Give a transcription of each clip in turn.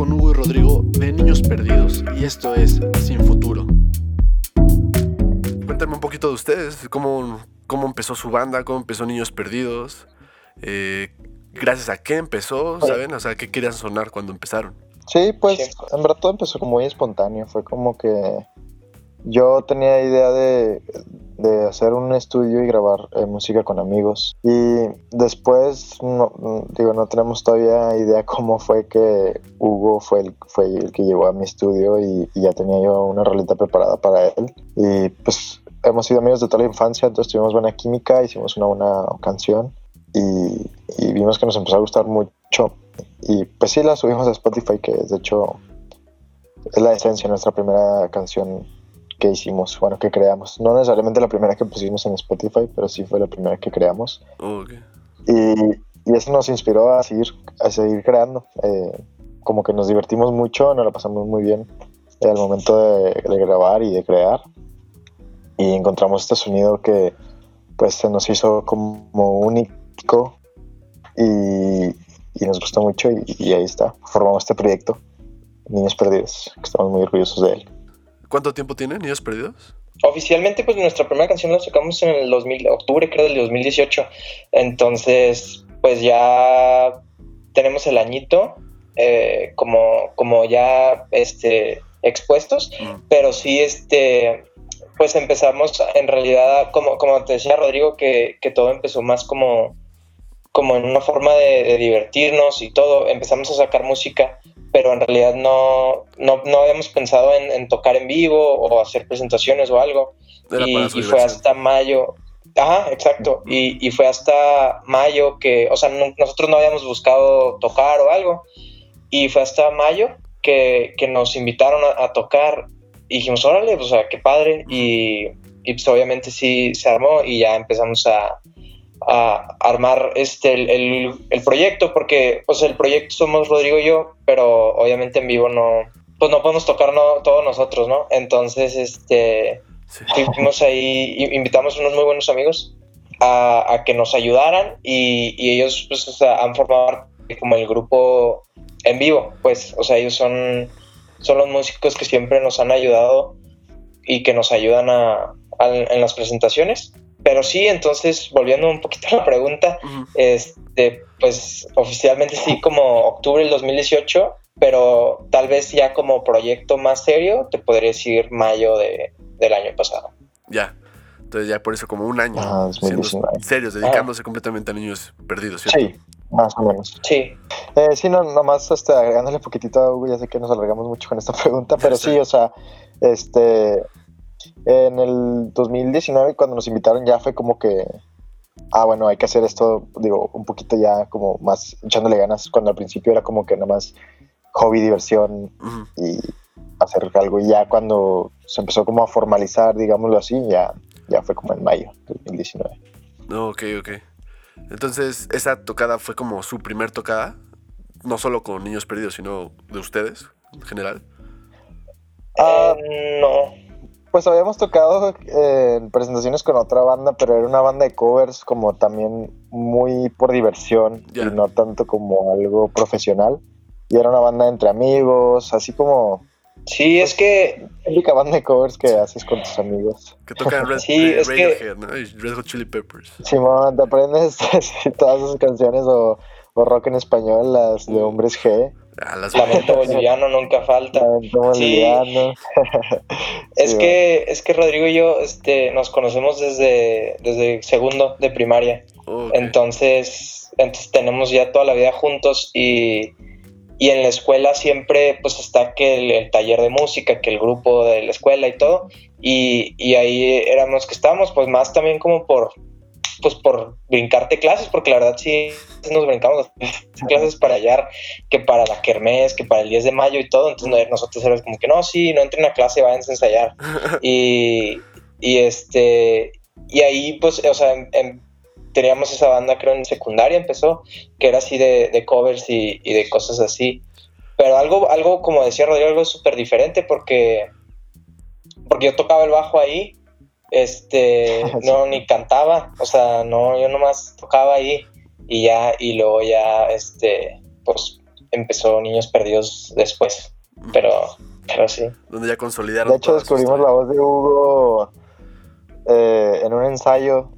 con Hugo y Rodrigo de Niños Perdidos y esto es Sin Futuro. Cuéntame un poquito de ustedes, cómo, cómo empezó su banda, cómo empezó Niños Perdidos, eh, gracias a qué empezó, ¿saben? O sea, ¿qué querían sonar cuando empezaron? Sí, pues en verdad todo empezó como muy espontáneo, fue como que yo tenía idea de, de hacer un estudio y grabar eh, música con amigos. Y después, no, digo, no tenemos todavía idea cómo fue que Hugo fue el, fue el que llegó a mi estudio y, ya tenía yo una rolita preparada para él. Y pues hemos sido amigos de toda la infancia, entonces tuvimos buena química, hicimos una buena canción y, y vimos que nos empezó a gustar mucho. Y pues sí, la subimos a Spotify, que de hecho es la esencia de nuestra primera canción que hicimos, bueno, que creamos. No necesariamente la primera que pusimos en Spotify, pero sí fue la primera que creamos. y, y, eso nos inspiró a seguir, a seguir creando. Eh, como que nos divertimos mucho, nos la pasamos muy bien al momento de, grabar y de crear. Y encontramos este sonido que pues se nos hizo como único y, y nos gustó mucho y, y ahí está. Formamos este proyecto, Niños Perdidos, que estamos muy orgullosos de él. ¿Cuánto tiempo tiene Niños Perdidos? Oficialmente, pues nuestra primera canción la sacamos en el 2000, octubre, creo, del 2018. Entonces, pues ya tenemos el añito eh, como, como ya este, expuestos, mm. pero sí, este, pues empezamos en realidad, como, como te decía Rodrigo, que, que todo empezó más como, como en una forma de, de, divertirnos y todo. Empezamos a sacar música pero en realidad no, no, no habíamos pensado en, tocar en vivo o hacer presentaciones o algo. Y, fue hasta mayo. Ajá, exacto. Y, y, fue hasta mayo que, o sea, nosotros no habíamos buscado tocar o algo. Y fue hasta mayo que, que nos invitaron a, tocar. Y dijimos, órale, pues, o sea, qué padre. Y, y pues obviamente sí se armó y ya empezamos a, a armar este el, el, proyecto porque pues el proyecto somos Rodrigo y yo pero obviamente en vivo no pues no podemos tocar no, todos nosotros no entonces este fuimos ahí invitamos a unos muy buenos amigos a, a que nos ayudaran y, y ellos pues han formado como el grupo en vivo pues o sea ellos son son los músicos que siempre nos han ayudado y que nos ayudan a, en las presentaciones pero sí, entonces, volviendo un poquito a la pregunta, este, pues oficialmente sí como octubre del 2018, pero tal vez ya como proyecto más serio, te podría decir mayo de, del año pasado. Ya, entonces ya por eso como un año, ah, serios, dedicándose completamente a niños perdidos, ¿cierto? Sí, más o menos. Sí. Eh, sí, no, nomás este, agregándole un poquitito a Hugo, ya sé que nos alargamos mucho con esta pregunta, pero sí, o sea, este en el 2019, cuando nos invitaron, ya fue como que, ah, bueno, hay que hacer esto, digo, un poquito ya como más echándole ganas, cuando al principio era como que nada más hobby, diversión y hacer algo. Y ya cuando se empezó como a formalizar, digámoslo así, ya, ya fue como en mayo de 2019. No, ok, ok. Entonces, esa tocada fue como su primer tocada, no solo con Niños Perdidos, sino de ustedes en general. Ah, no. Pues habíamos tocado eh, en presentaciones con otra banda, pero era una banda de covers como también muy por diversión y no tanto como algo profesional. Y era una banda entre amigos, así como... Sí, es que... La única banda de covers que haces con tus amigos. Que tocan Red, sí, es que... ¿no? Red Hot Chili Peppers. Simón, te aprendes todas esas canciones o, o rock en español, las de Hombres G. Lamento boliviano nunca falta. es que es que Rodrigo y yo este, nos conocemos desde, desde segundo de primaria. Entonces, entonces tenemos ya toda la vida juntos y, y en la escuela siempre pues está que el, taller de música, que el grupo de la escuela y todo. Y, y ahí éramos que estábamos pues más también como por pues por brincarte clases, porque la verdad sí nos brincamos clases para hallar, que para la kermés, que para el 10 de mayo y todo, entonces nosotros éramos como que no, sí, no entren a clase, vayan a ensayar. Y, y este, y ahí pues, o sea, teníamos esa banda creo en secundaria empezó, que era así de, covers y, y, de cosas así. Pero algo, algo como decía Rodrigo, algo súper diferente porque, porque yo tocaba el bajo ahí este, no, ni cantaba, o sea, no, yo nomás tocaba ahí y ya, y luego ya, este, pues empezó Niños Perdidos después. Pero, pero sí. Donde ya consolidaron. De hecho, descubrimos la voz de Hugo eh, en un ensayo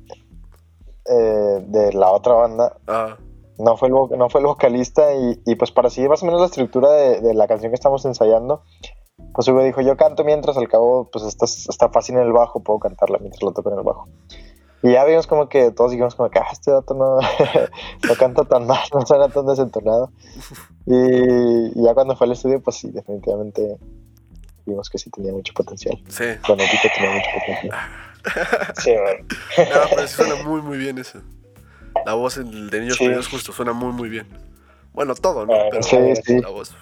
eh, de la otra banda. Ah, No fue el, no fue el vocalista y, y pues para seguir más o menos la estructura de, de la canción que estamos ensayando, pues Hugo dijo, yo canto mientras, al cabo pues está, está fácil en el bajo, puedo cantarla mientras lo toco en el bajo. Y ya vimos como que todos dijimos como que, ah, este dato no, no canta tan mal, no suena tan desentonado. Y, y ya cuando fue al estudio, pues sí, definitivamente vimos que sí tenía mucho potencial. sí. Bueno, Tito tenía mucho potencial. Sí, man. No, pero sí suena muy, muy bien eso. La voz en- de Niños Sí. Perdidos justo suena muy, muy bien. Bueno, todo, ¿no? Pero sí, sí. la voz.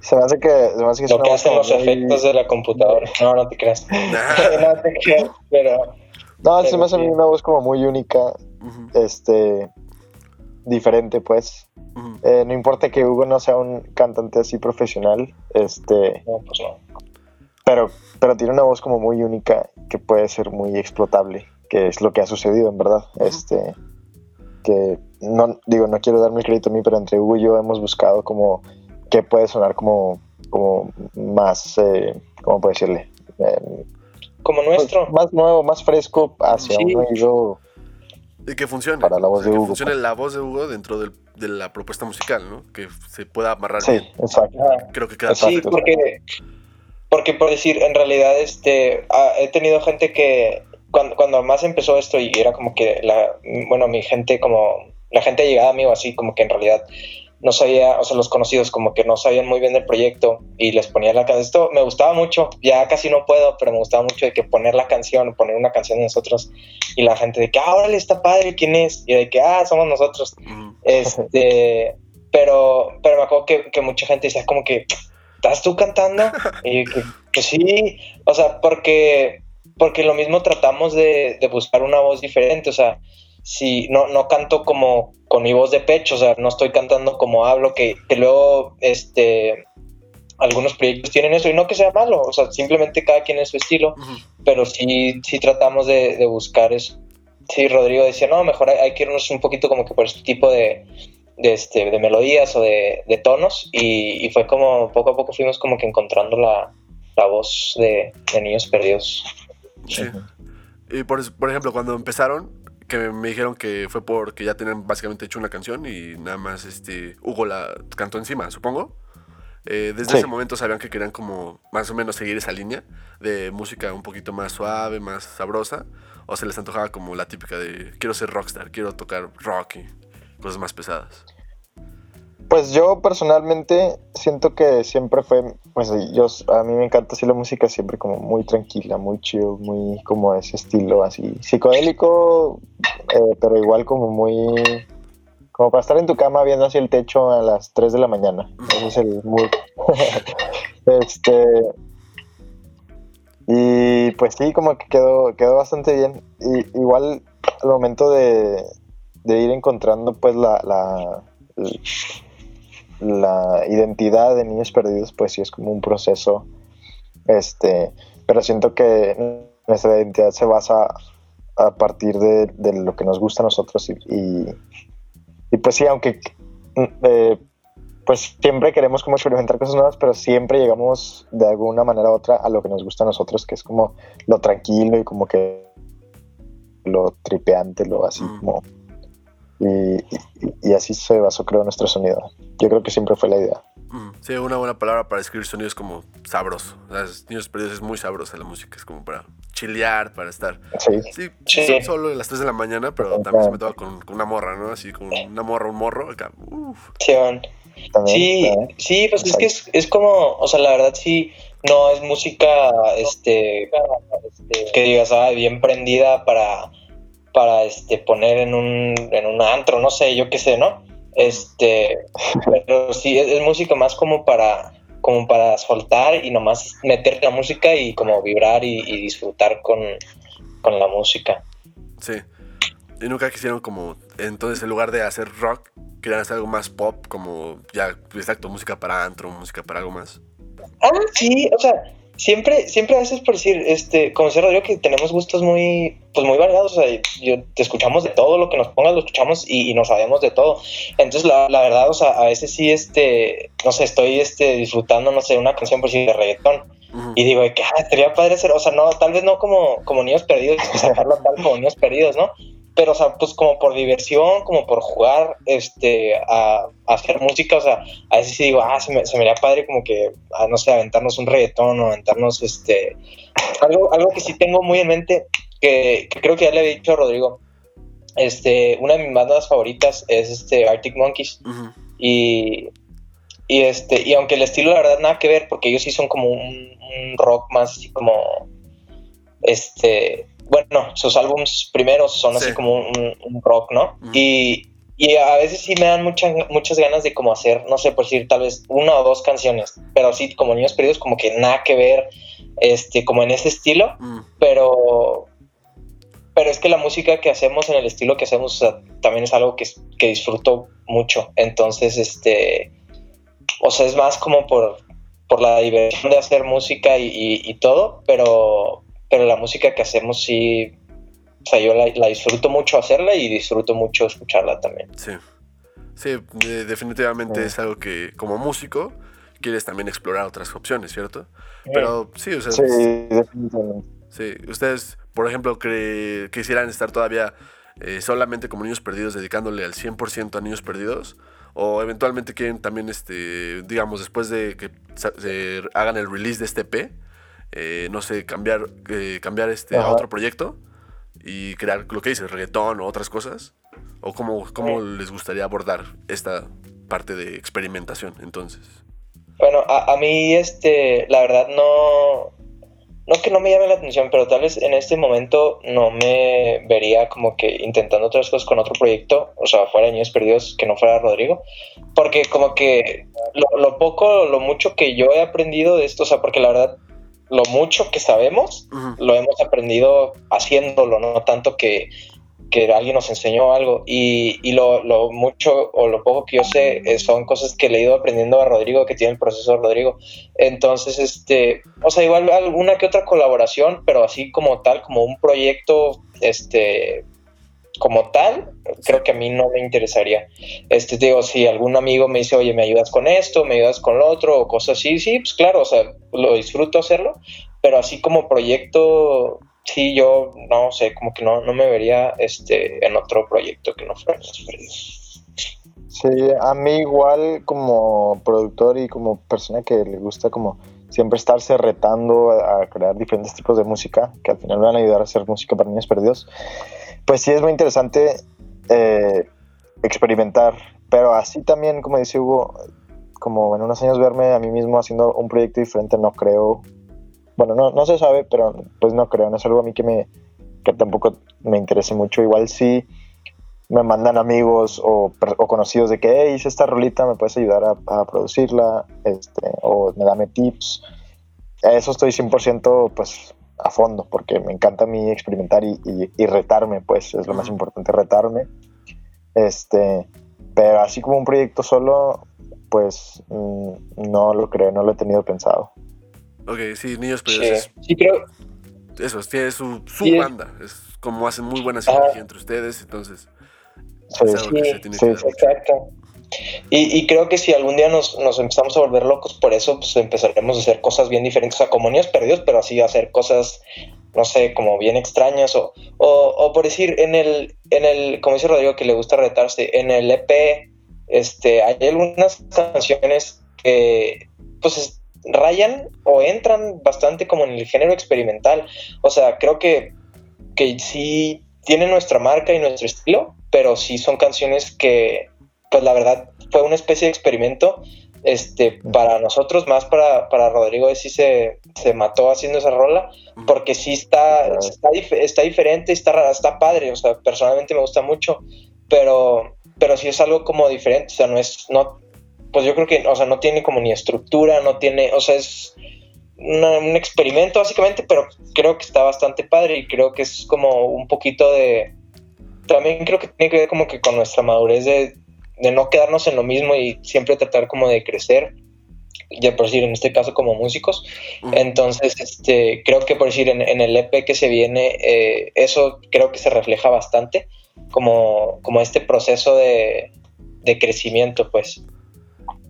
Se me hace que, se me hace que es Lo que hacen los muy- efectos de la computadora. No, no te creas. No te creas, pero No, se me hace a mí Sí. una voz como muy única, este, diferente, pues. Eh, no importa que Hugo no sea un cantante así profesional, este, no, pues no. pero, pero tiene una voz como muy única que puede ser muy explotable, que es lo que ha sucedido en verdad. Este, que no digo, no quiero darme el crédito a mí, pero entre Hugo y yo hemos buscado como que puede sonar como, como más, eh, ¿cómo puedo decirle? Eh, Como pues, nuestro. más nuevo, más fresco hacia Sí. un oído Y que funcione. Para la voz O sea, de que Hugo, funcione pues. la voz de Hugo dentro del- de la propuesta musical, ¿no? Que se pueda amarrar Sí, bien. exacto. Creo que queda Exacto. Sí, porque, porque por decir, en realidad, este, ah, he tenido gente que cuando, cuando más empezó esto y era como que la, bueno, mi gente como, la gente llegada a mí o así, como que en realidad no sabía, o sea, los conocidos como que no sabían muy bien del proyecto y les ponía la canción. Esto me gustaba mucho, ya casi no puedo, pero me gustaba mucho de que poner la canción, poner una canción de nosotros y la gente de que, ah, órale, está padre, ¿quién es? Y de que, ah, somos nosotros. Este, pero, pero me acuerdo que, que mucha gente decía como que, ¿estás tú cantando? Y que, pues sí, o sea, porque, porque lo mismo tratamos de, de buscar una voz diferente, o sea, si no, no canto como con mi voz de pecho, o sea, no estoy cantando como hablo, que, que luego, este, algunos proyectos tienen eso, y no que sea malo, o sea, simplemente cada quien es su estilo, pero sí, sí tratamos de, de buscar eso. Sí, Rodrigo decía, no, mejor hay, hay que irnos un poquito como que por este tipo de, de, este, de melodías o de, de tonos y, y fue como poco a poco fuimos como que encontrando la, la voz de, de Niños Perdidos. Sí. Y por, por ejemplo, cuando empezaron, que me dijeron que fue porque ya tenían básicamente hecho una canción y nada más este Hugo la cantó encima, supongo. Eh, desde Sí. ese momento sabían que querían como más o menos seguir esa línea de música un poquito más suave, más sabrosa. O se les antojaba como la típica de quiero ser rockstar, quiero tocar rock y cosas más pesadas. Pues yo personalmente siento que siempre fue, pues yo, a mí me encanta así la música siempre como muy tranquila, muy chill, muy como ese estilo así psicodélico, eh, pero igual como muy, como para estar en tu cama viendo hacia el techo a las 3 de la mañana. Ese es el mood. este, y pues sí, como que quedó, quedó bastante bien. Y igual al momento de, de ir encontrando pues la, la, la identidad de niños perdidos, pues sí es como un proceso. Este, pero siento que nuestra identidad se basa a partir de, de lo que nos gusta a nosotros y, y, y pues sí, aunque eh, pues siempre queremos como experimentar cosas nuevas, pero siempre llegamos de alguna manera u otra a lo que nos gusta a nosotros, que es como lo tranquilo y como que lo tripeante, lo así Mm. como... Y, y- y así se basó, creo, nuestro sonido. Yo creo que siempre fue la idea. Mm, Sí, una buena palabra para describir sonidos como sabroso. Las Niños Perdidos es muy sabrosa la música, es como para chilear, para estar. Sí, Sí, Sí. solo a las 3 de la mañana, pero también se me toca con, con una morra, ¿no? Así con una morra, un morro, acá. Uf. Sí, también. Sí, pues es que es, es como, o sea, la verdad sí, no es música, este, que digas, ah, bien prendida para, para, este, poner en un, en un antro, no sé, yo qué sé, ¿no? Este, pero sí, es, es música más como para, como para soltar y nomás meter la música y como vibrar y, y disfrutar con, con la música. Sí. Y nunca quisieron como, entonces en lugar de hacer rock, querían hacer algo más pop, como ya, exacto, música para antro, música para algo más. Ah, sí, o sea, siempre, siempre a veces por decir, este, como decía Rodrigo, que tenemos gustos muy, pues muy variados, o sea, yo, te escuchamos de todo lo que nos pongas, lo escuchamos y, y nos sabemos de todo. Entonces, la, la, verdad, o sea, a veces sí, este, no sé, estoy, este, disfrutando, no sé, una canción por decir de reggaetón. Uh -huh. Y digo, que ah, sería padre hacer, o sea, no, tal vez no como, como niños perdidos, sacarlo tal como niños perdidos, ¿no? Pero, o sea, pues como por diversión, como por jugar, este, a, a hacer música, o sea, a veces sí digo, ah, se me, se me haría padre como que, a, no sé, aventarnos un reggaetón o aventarnos, este, algo, algo que sí tengo muy en mente, que, que creo que ya le había dicho a Rodrigo, este, una de mis bandas favoritas es, este, Arctic Monkeys, uh -huh. y, y, este, y aunque el estilo, la verdad, nada que ver, porque ellos sí son como un, un rock más así como, este, bueno, sus álbums primeros son sí. así como un, un, rock, ¿no? Uh -huh. y, y, a veces sí me dan muchas muchas ganas de como hacer, no sé, por decir tal vez una o dos canciones, pero sí, como Niños Perdidos, como que nada que ver, este, como en ese estilo, uh -huh. pero pero es que la música que hacemos en el estilo que hacemos o sea, también es algo que, que disfruto mucho, entonces, este, o sea, es más como por, por la diversión de hacer música y, y, y todo, pero pero la música que hacemos sí, o sea, yo la, la, disfruto mucho hacerla y disfruto mucho escucharla también. Sí, sí, definitivamente sí. es algo que como músico quieres también explorar otras opciones, ¿cierto? Sí. Pero sí, o sea... Sí, definitivamente. Sí, ustedes, por ejemplo, que quisieran estar todavía eh, solamente como niños perdidos, dedicándole al 100% a niños perdidos, o eventualmente quieren también, este, digamos, después de que se hagan el release de este EP, eh, no sé, cambiar, eh, cambiar este a otro proyecto y crear lo que dices, reggaetón o otras cosas? ¿O cómo, cómo les gustaría abordar esta parte de experimentación entonces? Bueno, a, a, mí, este, la verdad, no, no que no me llame la atención, pero tal vez en este momento no me vería como que intentando otras cosas con otro proyecto, o sea, fuera de Niños Perdidos, que no fuera Rodrigo, porque como que lo, lo poco, lo mucho que yo he aprendido de esto, o sea, porque la verdad lo mucho que sabemos, uh -huh. lo hemos aprendido haciéndolo, no tanto que, que alguien nos enseñó algo. Y, y lo, lo, mucho o lo poco que yo sé son cosas que le he ido aprendiendo a Rodrigo, que tiene el proceso de Rodrigo. Entonces, este, o sea, igual alguna que otra colaboración, pero así como tal, como un proyecto, este, como tal, creo que a mí no me interesaría. Este, digo, si algún amigo me dice, oye, me ayudas con esto, me ayudas con lo otro, o cosas así, sí, pues claro, o sea, lo disfruto hacerlo, pero así como proyecto, sí, yo no sé, como que no, no me vería este, en otro proyecto que no fuera Sí, a mí igual como productor y como persona que le gusta como siempre estarse retando a, crear diferentes tipos de música que al final me van a ayudar a hacer música para niños perdidos pues sí es muy interesante eh, experimentar, pero así también, como dice Hugo, como en unos años verme a mí mismo haciendo un proyecto diferente, no creo, bueno, no, no se sabe, pero pues no creo, no es algo a mí que me que tampoco me interese mucho, igual sí me mandan amigos o, conocidos de que hey, hice esta rolita, me puedes ayudar a, producirla, este, o me dame tips, eso estoy 100% pues a fondo, porque me encanta a mí experimentar y, y, y retarme, pues es lo más importante, retarme. Este, pero así como un proyecto solo, pues mmm, no lo creo, no lo he tenido pensado. Ok, sí, Niños pero Sí, sí creo. Eso, tiene su, su sí, banda, es como hacen muy buena sinergia entre ustedes, entonces... Sí, sí, sí exacto. Y, creo que si algún día nos, nos, empezamos a volver locos por eso, pues empezaremos a hacer cosas bien diferentes, o sea, como niños perdidos, pero así hacer cosas, no sé, como bien extrañas, o, o, o, por decir, en el, en el, como dice Rodrigo, que le gusta retarse, en el EP, este, hay algunas canciones que, pues, rayan o entran bastante como en el género experimental, o sea, creo que, que sí tiene nuestra marca y nuestro estilo, pero sí son canciones que pues la verdad fue una especie de experimento este, para nosotros, más para, para Rodrigo, sí se, se mató haciendo esa rola, porque sí está, está, está, diferente, está, está padre, o sea, personalmente me gusta mucho, pero, pero sí es algo como diferente, o sea, no es, no, pues yo creo que, o sea, no tiene como ni estructura, no tiene, o sea, es una, un experimento básicamente, pero creo que está bastante padre y creo que es como un poquito de, también creo que tiene que ver como que con nuestra madurez de, de no quedarnos en lo mismo y siempre tratar como de crecer. ya por decir, en este caso como músicos. Entonces, este, creo que por decir, en, el EP que se viene, eh, eso creo que se refleja bastante, como, como este proceso de, de crecimiento, pues.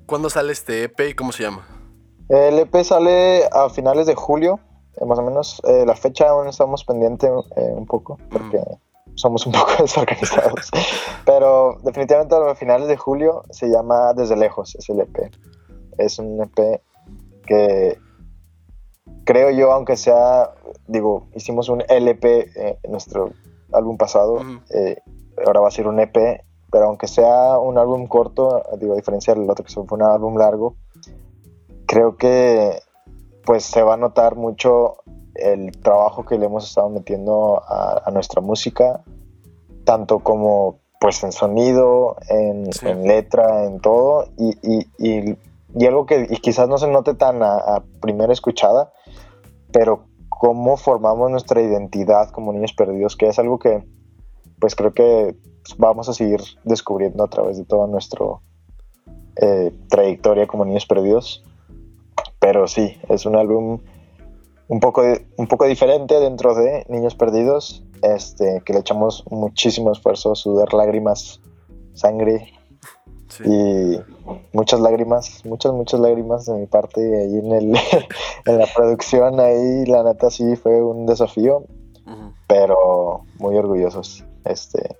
¿Cuándo sale este EP y cómo se llama? El EP sale a finales de julio, eh, más o menos. Eh, la fecha aún estamos pendientes un poco, porque somos un poco desorganizados. Pero definitivamente a finales de julio se llama Desde Lejos, es el EP. Es un EP que creo yo, aunque sea, digo, hicimos un LP eh, en nuestro álbum pasado, eh, ahora va a ser un EP, pero aunque sea un álbum corto, digo, a diferencia del otro que fue un álbum largo, creo que pues se va a notar mucho el trabajo que le hemos estado metiendo a, nuestra música, tanto como pues en sonido, en, letra, en todo, y, y, y, algo que quizás no se note tan a, primera escuchada, pero cómo formamos nuestra identidad como niños perdidos, que es algo que pues creo que vamos a seguir descubriendo a través de toda nuestra eh, trayectoria como niños perdidos. Pero sí, es un álbum un poco, un poco diferente dentro de Niños Perdidos, este, que le echamos muchísimo esfuerzo, sudar lágrimas, sangre y muchas lágrimas, muchas, muchas lágrimas de mi parte ahí en, el, en la producción, ahí la neta sí fue un desafío, pero muy orgullosos, este,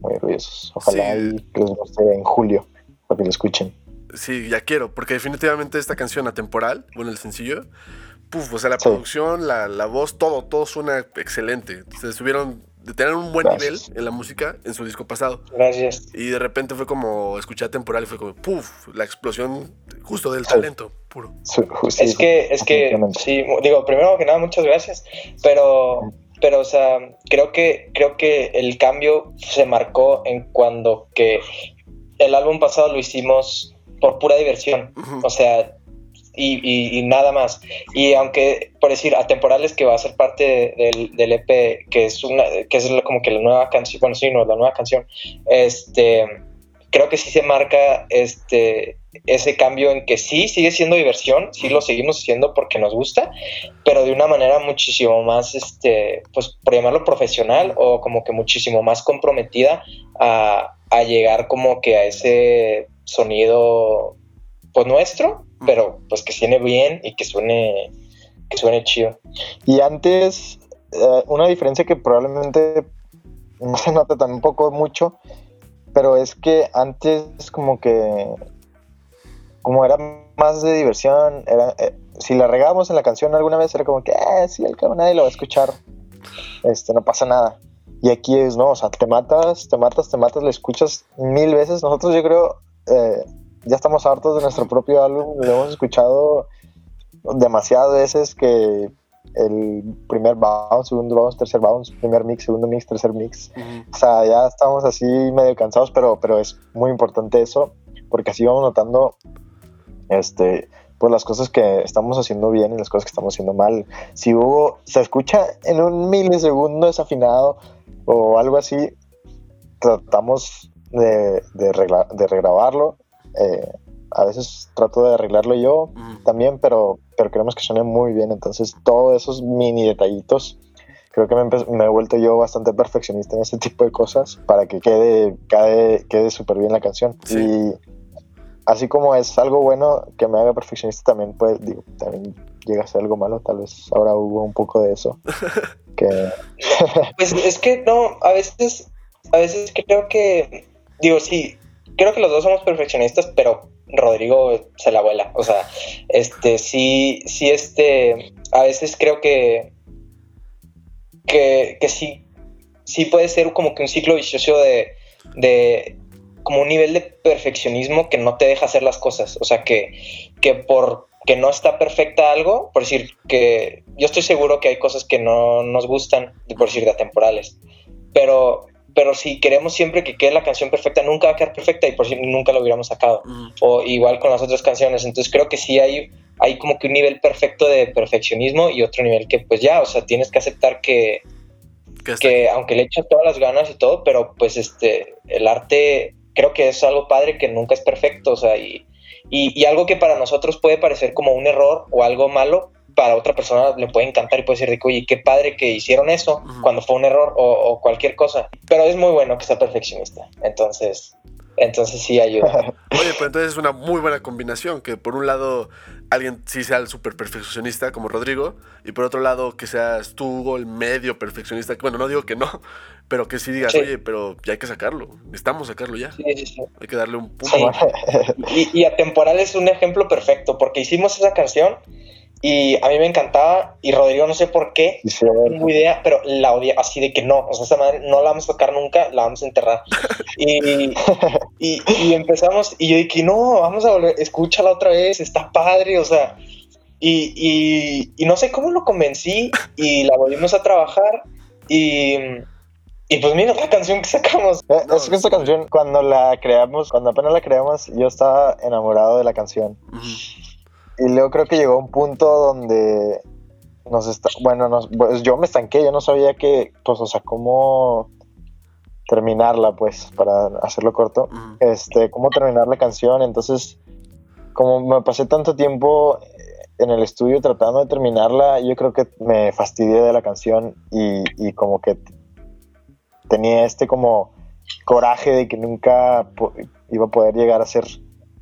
muy orgullosos. Ojalá y que les guste en julio, para que lo escuchen. Sí, ya quiero, porque definitivamente esta canción atemporal, bueno, el sencillo, puf, o sea, la producción, la, la, voz, todo, todo suena excelente. Se subieron de tener un buen nivel en la música en su disco pasado. Gracias. Y de repente fue como escuchar temporal y fue como, puf, la explosión justo del talento puro. es que, es que, sí, digo, primero que nada, muchas gracias, pero, pero, o sea, creo que, creo que el cambio se marcó en cuando que el álbum pasado lo hicimos por pura diversión. O sea, y, nada más. Y aunque, por decir, Atemporales, que va a ser parte del, del EP, que es una, que es como que la nueva canción, bueno, sí, no, la nueva canción, este, creo que sí se marca este, ese cambio en que sí sigue siendo diversión, sí lo seguimos haciendo porque nos gusta, pero de una manera muchísimo más, este, pues por llamarlo profesional o como que muchísimo más comprometida a, a llegar como que a ese sonido pues nuestro, pero pues que suene bien y que suene, que suene chido. Y antes, eh, una diferencia que probablemente no se nota tampoco mucho, pero es que antes como que, como era más de diversión, era, eh, si la regábamos en la canción alguna vez era como que, ah, sí, al cabo nadie lo va a escuchar, este, no pasa nada. Y aquí es, no, o sea, te matas, te matas, te matas, le escuchas mil veces. Nosotros yo creo, eh, ya estamos hartos de nuestro propio álbum, lo hemos escuchado demasiadas veces que el primer bounce, segundo bounce, tercer bounce, primer mix, segundo mix, tercer mix. O sea, ya estamos así medio cansados, pero, pero es muy importante eso, porque así vamos notando este, pues las cosas que estamos haciendo bien y las cosas que estamos haciendo mal. Si hubo, se escucha en un milisegundo desafinado o algo así, tratamos de, de, de regrabarlo eh, a veces trato de arreglarlo yo también, pero, pero queremos que suene muy bien. Entonces, todos esos mini detallitos, creo que me, he vuelto yo bastante perfeccionista en ese tipo de cosas para que quede, quede, quede súper bien la canción. Y así como es algo bueno que me haga perfeccionista, también, pues, digo, también llega a ser algo malo. Tal vez ahora hubo un poco de eso. que... pues es que no, a veces, a veces creo que, digo, sí creo que los dos somos perfeccionistas, pero Rodrigo se la vuela. O sea, este, sí, sí, este, a veces creo que, que, que sí, sí puede ser como que un ciclo vicioso de, de, como un nivel de perfeccionismo que no te deja hacer las cosas. O sea, que, que por que no está perfecta algo, por decir que yo estoy seguro que hay cosas que no nos gustan, por decir de atemporales, pero pero si queremos siempre que quede la canción perfecta, nunca va a quedar perfecta y por si nunca lo hubiéramos sacado. O igual con las otras canciones. Entonces creo que sí hay, hay como que un nivel perfecto de perfeccionismo y otro nivel que pues ya, o sea, tienes que aceptar que, que aunque le echas todas las ganas y todo, pero pues este, el arte creo que es algo padre que nunca es perfecto, o sea, y, Y, y algo que para nosotros puede parecer como un error o algo malo, para otra persona le puede encantar y puede decir de que, oye, qué padre que hicieron eso cuando fue un error o, o cualquier cosa. Pero es muy bueno que sea perfeccionista. Entonces, entonces sí ayuda. Oye, pero entonces es una muy buena combinación, que por un lado alguien sí sea el súper perfeccionista como Rodrigo, y por otro lado que seas tú Hugo, el medio perfeccionista, que bueno, no digo que no, pero que sí digas, Sí. oye, pero ya hay que sacarlo, necesitamos sacarlo ya, Sí, sí, sí. hay que darle un punto. Sí. Y, y Atemporal es un ejemplo perfecto porque hicimos esa canción y a mí me encantaba y Rodrigo no sé por qué, Sí, no tengo idea, pero la odia así de que no, o sea, esa madre no la vamos a tocar nunca, la vamos a enterrar. Y, y, y empezamos y yo dije, no, vamos a volver, escúchala otra vez, está padre, o sea, y, y, y no sé cómo lo convencí y la volvimos a trabajar y, y pues mira la canción que sacamos. Eh, No, es que esta canción, cuando la creamos, cuando apenas la creamos, yo estaba enamorado de la canción. Y luego creo que llegó un punto donde nos está, bueno, nos, pues yo me estanqué, yo no sabía que, pues, o sea, cómo terminarla, pues, para hacerlo corto, este, cómo terminar la canción, entonces, como me pasé tanto tiempo en el estudio tratando de terminarla, yo creo que me fastidié de la canción y, y como que tenía este como coraje de que nunca iba a poder llegar a ser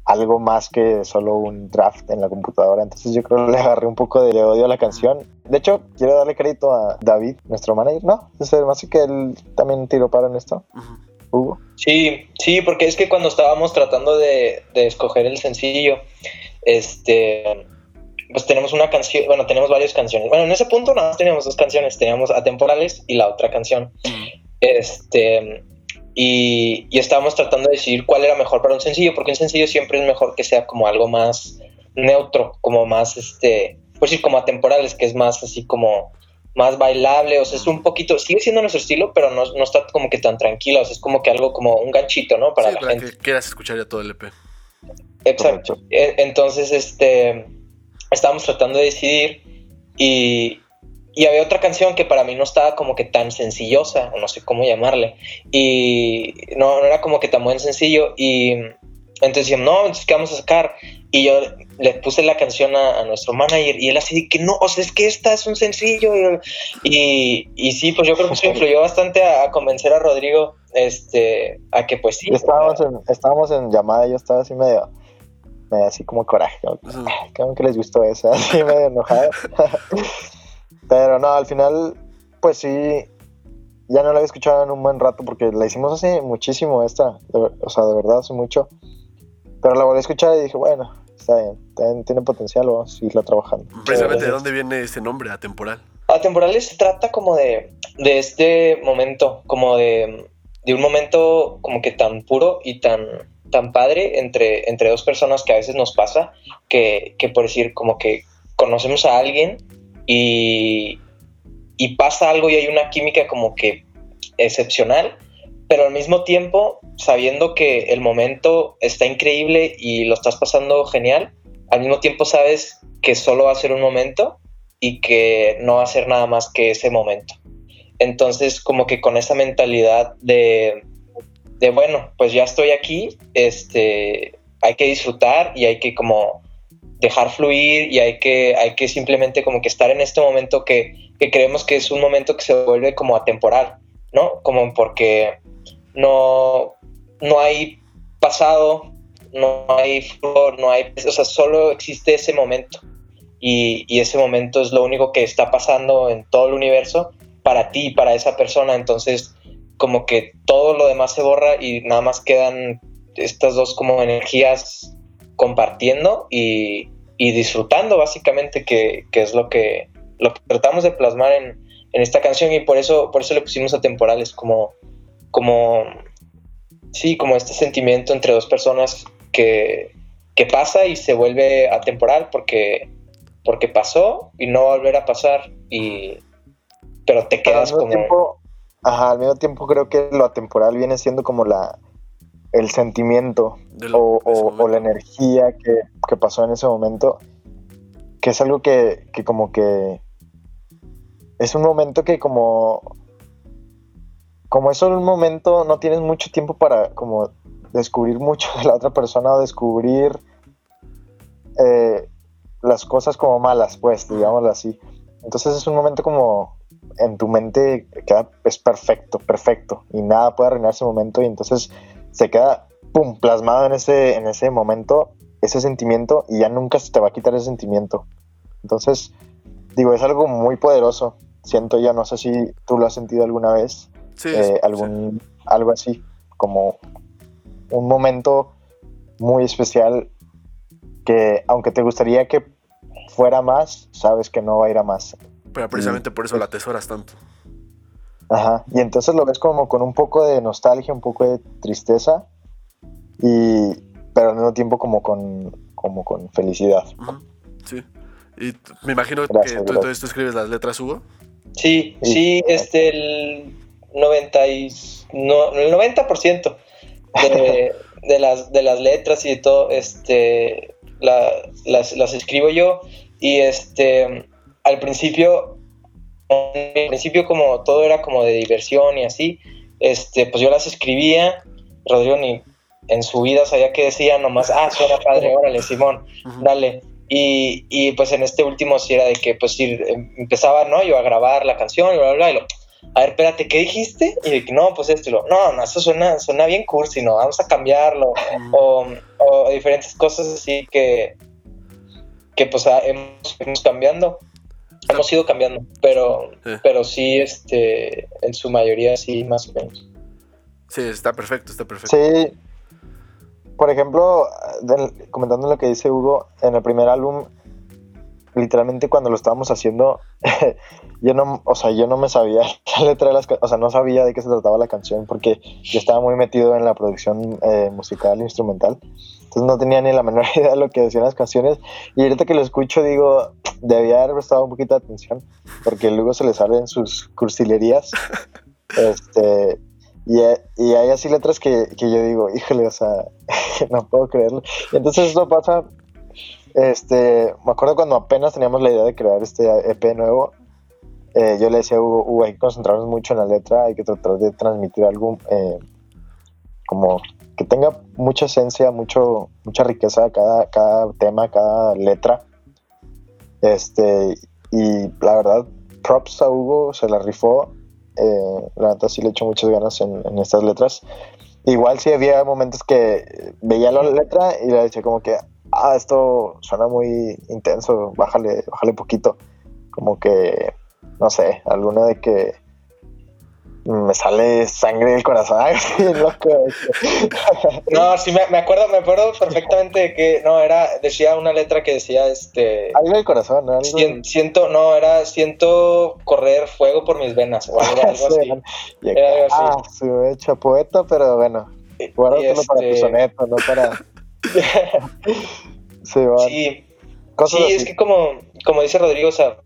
algo más que solo un draft en la computadora. Entonces yo creo que le agarré un poco de odio a la canción. De hecho, quiero darle crédito a David, nuestro manager. No, es más que él también tiró para en esto. Hugo. Sí, sí, porque es que cuando estábamos tratando de, de escoger el sencillo, este, pues tenemos una canción, bueno, tenemos varias canciones. Bueno, en ese punto nada más teníamos dos canciones, teníamos Atemporales y la otra canción. Este, y, y estábamos tratando de decidir cuál era mejor para un sencillo, porque un sencillo siempre es mejor que sea como algo más neutro, como más, este, pues sí, como atemporales, que es más así como más bailable, o sea, es un poquito, sigue siendo nuestro estilo, pero no, no está como que tan tranquilo, o sea, es como que algo como un ganchito, ¿no? Para Sí, la para gente. que quieras escuchar ya todo el EP. Exacto. E- Entonces, este, estábamos tratando de decidir y, y había otra canción que para mí no estaba como que tan sencillosa, o no sé cómo llamarle, y no, no era como que tan buen sencillo, y entonces decían, no, entonces, ¿qué vamos a sacar? Y yo le puse la canción a, a nuestro manager y él así que no, o sea, es que esta es un sencillo. Y, y, y sí, pues yo creo que eso influyó bastante a, a convencer a Rodrigo este, a que pues sí. Estábamos en, estábamos en llamada y yo estaba así medio, medio así como coraje. como que, Ujú. "Ay, Creo que les gustó esa, así medio enojado. Pero no, al final, pues sí, ya no la había escuchado en un buen rato porque la hicimos hace muchísimo esta, de o sea, de verdad hace mucho. Pero la volví a escuchar y dije, bueno, está bien, tiene, tiene potencial, vamos a seguirla trabajando. Precisamente, ¿de Sí. dónde viene ese nombre, atemporal? Atemporales se trata como de, de este momento, como de, de un momento como que tan puro y tan, tan padre entre, entre dos personas que a veces nos pasa, que, que por decir como que conocemos a alguien y, pasa algo y hay una química como que excepcional, pero al mismo tiempo sabiendo que el momento está increíble y lo estás pasando genial, al mismo tiempo sabes que solo va a ser un momento y que no va a ser nada más que ese momento. Entonces, como que con esa mentalidad de, de bueno, pues ya estoy aquí, este, hay que disfrutar y hay que como dejar fluir y hay que, hay que simplemente como que estar en este momento que, que creemos que es un momento que se vuelve como atemporal, ¿no? Como porque no, no hay pasado, no hay flor, no hay, o sea, solo existe ese momento y, y ese momento es lo único que está pasando en todo el universo para ti, para esa persona, entonces como que todo lo demás se borra y nada más quedan estas dos como energías compartiendo y, y disfrutando básicamente que, que es lo que, lo que tratamos de plasmar en, en, esta canción. Y por eso, por eso le pusimos a temporales como, como, sí, como este sentimiento entre dos personas que, que pasa y se vuelve atemporal porque, porque pasó y no va a volver a pasar. Y pero te quedas al como tiempo, ajá, al mismo tiempo creo que lo atemporal viene siendo como la el sentimiento lo, o, o, o, la energía que, que, pasó en ese momento que es algo que, que como que es un momento que como como es solo un momento no tienes mucho tiempo para como descubrir mucho de la otra persona o descubrir eh, las cosas como malas, pues, digámoslo así. Entonces es un momento como en tu mente queda, es perfecto, perfecto, y nada puede arruinar ese momento, y entonces se queda, pum, plasmado en ese, en ese momento, ese sentimiento, y ya nunca se te va a quitar ese sentimiento. Entonces, digo, es algo muy poderoso, siento yo, no sé si tú lo has sentido alguna vez, Sí, eh, algún, algo así, como un momento muy especial que aunque te gustaría que fuera más, sabes que no va a ir a más. pero precisamente por eso la atesoras tanto. Ajá. Y entonces lo ves como con un poco de nostalgia, un poco de tristeza, y pero al mismo tiempo como con, como con felicidad. Sí. Y me imagino Gracias, que tú, gracias. entonces tú escribes las letras, Hugo. Sí, Sí. sí, este, el 90, y, no, el 90% de, de, las, de las letras y de todo, este, la- las, las escribo yo. Y este, al principio, al principio como todo era como de diversión y así, este, pues yo las escribía, Rodrigo ni en su vida sabía qué decía, nomás, ah, suena padre, órale, Simón, dale. Y, y pues en este último sí era de que pues sí, em- empezaba, ¿no? Yo a grabar la canción y bla, bla, bla, y lo, a ver, espérate, ¿qué dijiste? Y de que no, pues esto, y lo, no, no, eso suena, suena bien cursi, no, vamos a cambiarlo. O, o diferentes cosas así que, que pues ah, hemos, hemos cambiando. Hemos ido cambiando, pero, Sí. pero sí, este, en su mayoría sí, más o menos. Sí, está perfecto, está perfecto. Sí, por ejemplo, del- comentando lo que dice Hugo, en el primer álbum, literalmente cuando lo estábamos haciendo, yo no, o sea, yo no me sabía la letra de las, o sea, no sabía de qué se trataba la canción porque yo estaba muy metido en la producción eh, musical, instrumental, entonces no tenía ni la menor idea de lo que decían las canciones. Y ahorita que lo escucho digo, debía haber prestado un poquito de atención porque luego se le salen sus cursilerías, este, y, y hay así letras que, que yo digo, híjole, o sea, no puedo creerlo. Y entonces eso pasa, este, me acuerdo cuando apenas teníamos la idea de crear este EP nuevo, eh, yo le decía a Hugo, Hugo, hay que concentrarnos mucho en la letra, hay que tratar de transmitir algo eh, como que tenga mucha esencia, mucho, mucha riqueza cada, cada tema, cada letra. Este, y la verdad, props a Hugo, se la rifó. Eh, la neta sí le echo muchas ganas en, en estas letras. Igual sí había momentos que veía la letra y le decía como que, ah, esto suena muy intenso, bájale, bájale poquito. Como que, no sé, alguna de que me sale sangre del corazón. Sí, loco. No, sí, me, me acuerdo, me acuerdo perfectamente de que, no, era, decía una letra que decía, este, Algo del corazón, ¿no? Siento, no, era siento correr fuego por mis venas o algo, algo Sí, así. y Era algo así. ah, se me hecho poeta, pero bueno, guárdatelo y para tu este, soneto, no para... sí. Sí, sí, es que como, como dice Rodrigo, o sea,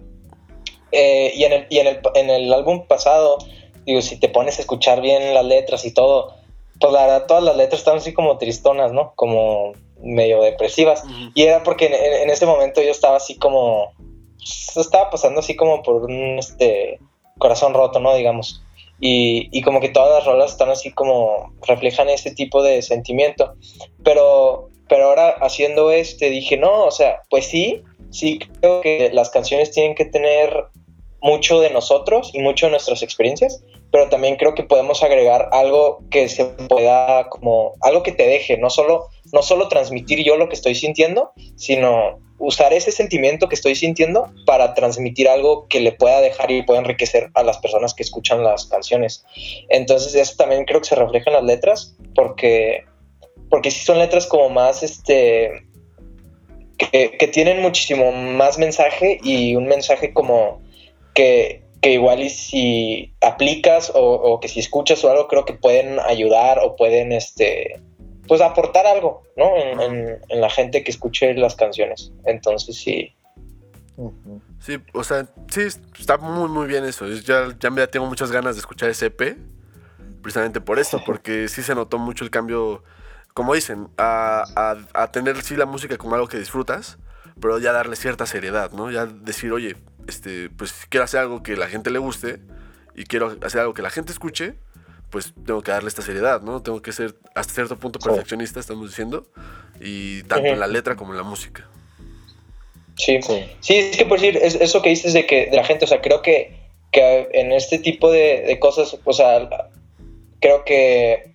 eh, y, en el, y en, el, en el álbum pasado, digo, si te pones a escuchar bien las letras y todo, pues la verdad, todas las letras están así como tristonas, ¿no? Como medio depresivas. Y era porque en, en- en ese momento yo estaba así como. pues, Estaba pasando así como por un este, corazón roto, ¿no? Digamos. Y, y como que todas las rolas están así como. reflejan ese tipo de sentimiento. Pero, pero ahora haciendo este, dije, no, o sea, pues sí, sí creo que las canciones tienen que tener mucho de nosotros y mucho de nuestras experiencias, pero también creo que podemos agregar algo que se pueda como algo que te deje, no solo no solo transmitir yo lo que estoy sintiendo, sino usar ese sentimiento que estoy sintiendo para transmitir algo que le pueda dejar y pueda enriquecer a las personas que escuchan las canciones. Entonces eso también creo que se refleja en las letras, porque porque sí son letras como más este que, que tienen muchísimo más mensaje y un mensaje como que, que igual y si aplicas o, o que si escuchas o algo creo que pueden ayudar o pueden este pues aportar algo ¿no? en, en- en la gente que escuche las canciones entonces sí. Sí, o sea, sí, está muy, muy bien eso. Es- Ya, ya me tengo muchas ganas de escuchar ese EP, precisamente por esto, porque sí se notó mucho el cambio, como dicen, a, a- a tener sí la música como algo que disfrutas, pero ya darle cierta seriedad, ¿no? Ya decir, oye, este, pues quiero hacer algo que la gente le guste y quiero hacer algo que la gente escuche, pues tengo que darle esta seriedad, ¿no? Tengo que ser hasta cierto punto Sí. perfeccionista, estamos diciendo, y tanto en la letra como en la música. Sí. sí, es que por decir, es, eso que dices de que de la gente, o sea, creo que, que en este tipo de, de cosas, o sea, creo que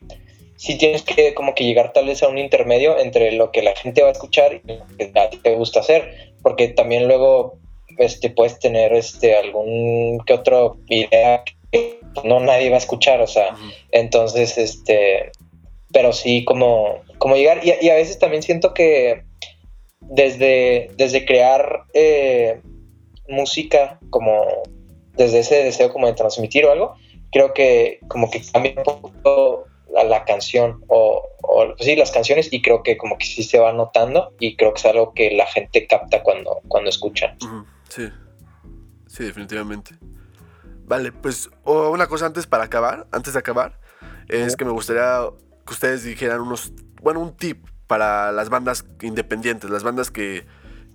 sí tienes que como que llegar tal vez a un intermedio entre lo que la gente va a escuchar y lo que a ti te gusta hacer, porque también luego este puedes tener este algún que otro idea que no nadie va a escuchar, o sea, entonces este pero sí como como llegar y, y, a veces también siento que desde desde crear eh, música como desde ese deseo como de transmitir o algo, creo que como que cambia un poco a la canción o, o, sí las canciones y creo que como que sí se va notando y creo que es algo que la gente capta cuando cuando escucha sí sí definitivamente vale pues una cosa antes para acabar antes de acabar es que me gustaría que ustedes dijeran unos bueno un tip para las bandas independientes las bandas que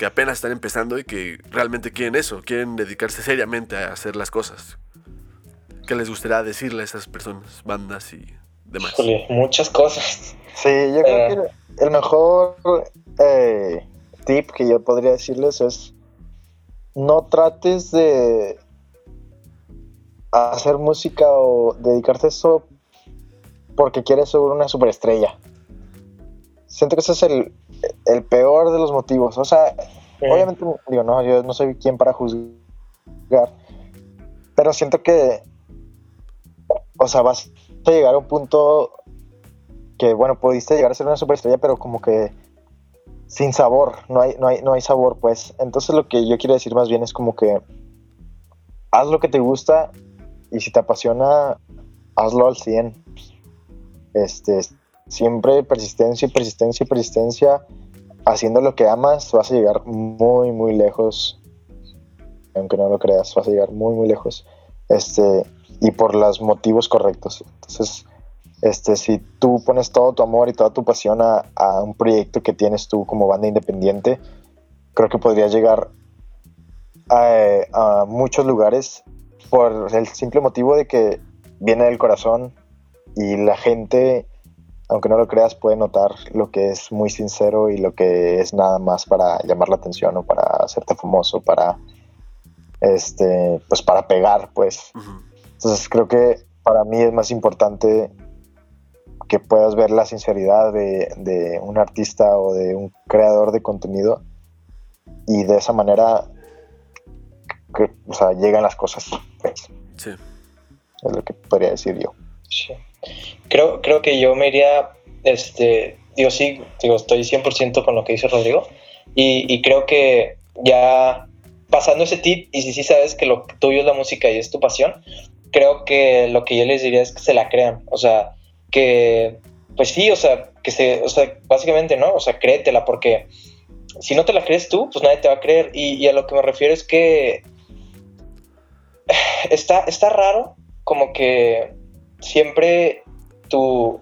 que apenas están empezando y que realmente quieren eso, quieren dedicarse seriamente a hacer las cosas. ¿Qué les gustaría decirle a esas personas, bandas y demás? muchas cosas. Sí, yo creo que eh. el mejor eh, tip que yo podría decirles es no trates de hacer música o dedicarte a eso porque quieres ser una superestrella. Siento que ese es el, el peor de los motivos. O sea, obviamente, digo, no, yo no soy quien para juzgar, pero siento que, o sea, vas a llegar a un punto que, bueno, pudiste llegar a ser una superestrella, pero como que sin sabor, no hay, no hay, no hay sabor, pues. Entonces lo que yo quiero decir más bien es como que haz lo que te gusta y si te apasiona, hazlo al 100. Este, siempre persistencia y persistencia y persistencia, haciendo lo que amas, vas a llegar muy, muy lejos. Aunque no lo creas, vas a llegar muy, muy lejos. Este, y por los motivos correctos. Entonces, este, si tú pones todo tu amor y toda tu pasión a, a un proyecto que tienes tú como banda independiente, creo que podrías llegar a, a muchos lugares por el simple motivo de que viene del corazón y la gente aunque no lo creas, puede notar lo que es muy sincero y lo que es nada más para llamar la atención o para hacerte famoso, para este, pues para pegar, pues. Entonces creo que para mí es más importante que puedas ver la sinceridad de, un artista o de un creador de contenido y de esa manera o sea, llegan las cosas. Pues. Sí. Es lo que podría decir yo. Sí. Creo, creo que yo me iría, este, digo, sí, digo, estoy 100% con lo que dice Rodrigo y, creo que ya pasando ese tip y si sí sabes que lo tuyo es la música y es tu pasión, creo que lo que yo les diría es que se la crean, o sea, que, pues sí, o sea, que se, o sea, básicamente, ¿no? O sea, créetela porque si no te la crees tú, pues nadie te va a creer y, a lo que me refiero es que está, está raro como que siempre tú...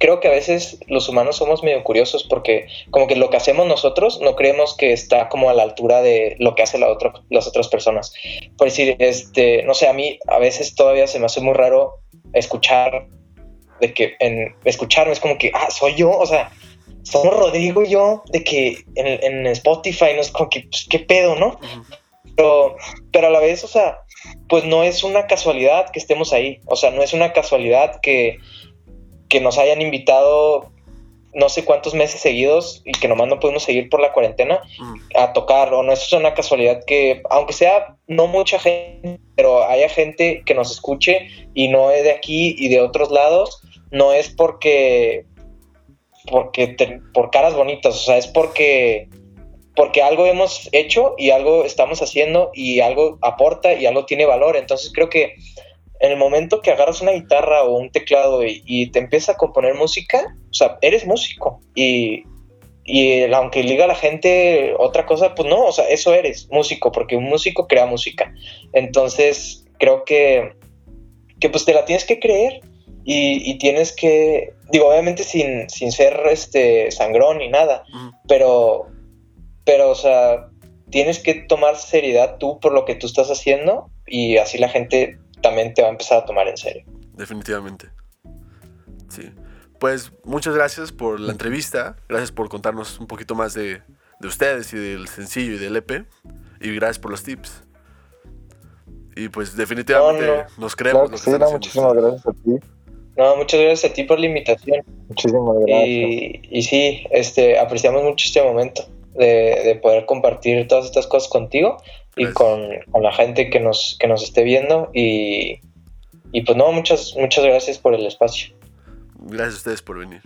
Creo que a veces los humanos somos medio curiosos porque como que lo que hacemos nosotros no creemos que está como a la altura de lo que hacen la las otras personas. Por decir, este, no sé, a mí a veces todavía se me hace muy raro escuchar, de que en escucharme es como que, ah, soy yo, o sea, somos Rodrigo y yo, de que en, Spotify, no es como que, pues, qué pedo, ¿no? Pero, pero a la vez, o sea, pues no es una casualidad que estemos ahí. O sea, no es una casualidad que, que nos hayan invitado no sé cuántos meses seguidos y que nomás no podemos seguir por la cuarentena mm. a tocar. O no es una casualidad que, aunque sea no mucha gente, pero haya gente que nos escuche y no es de aquí y de otros lados, no es porque porque por caras bonitas, o sea, es porque porque algo hemos hecho y algo estamos haciendo y algo aporta y algo tiene valor. Entonces creo que en el momento que agarras una guitarra o un teclado y, te empiezas a componer música, o sea, eres músico. Y, aunque diga la gente otra cosa, pues no, o sea, eso eres músico, porque un músico crea música. Entonces creo que, que pues te la tienes que creer y, tienes que, digo, obviamente sin, sin ser este sangrón ni nada, pero pero, o sea, tienes que tomar seriedad tú por lo que tú estás haciendo y así la gente también te va a empezar a tomar en serio. Definitivamente. Sí. Pues muchas gracias por la entrevista, gracias por contarnos un poquito más de, de ustedes y del sencillo y del EP. Y gracias por los tips. Y pues definitivamente No, no. nos creemos. Claro lo que que sí, están no, haciendo muchísimas ustedes. gracias a ti. No, muchas gracias a ti por la invitación. Muchísimas gracias. Y, y sí, este, apreciamos mucho este momento de, de poder compartir todas estas cosas contigo y con, con la gente que nos, que nos esté viendo. Y, y pues no, muchas, muchas gracias por el espacio. Gracias a ustedes por venir.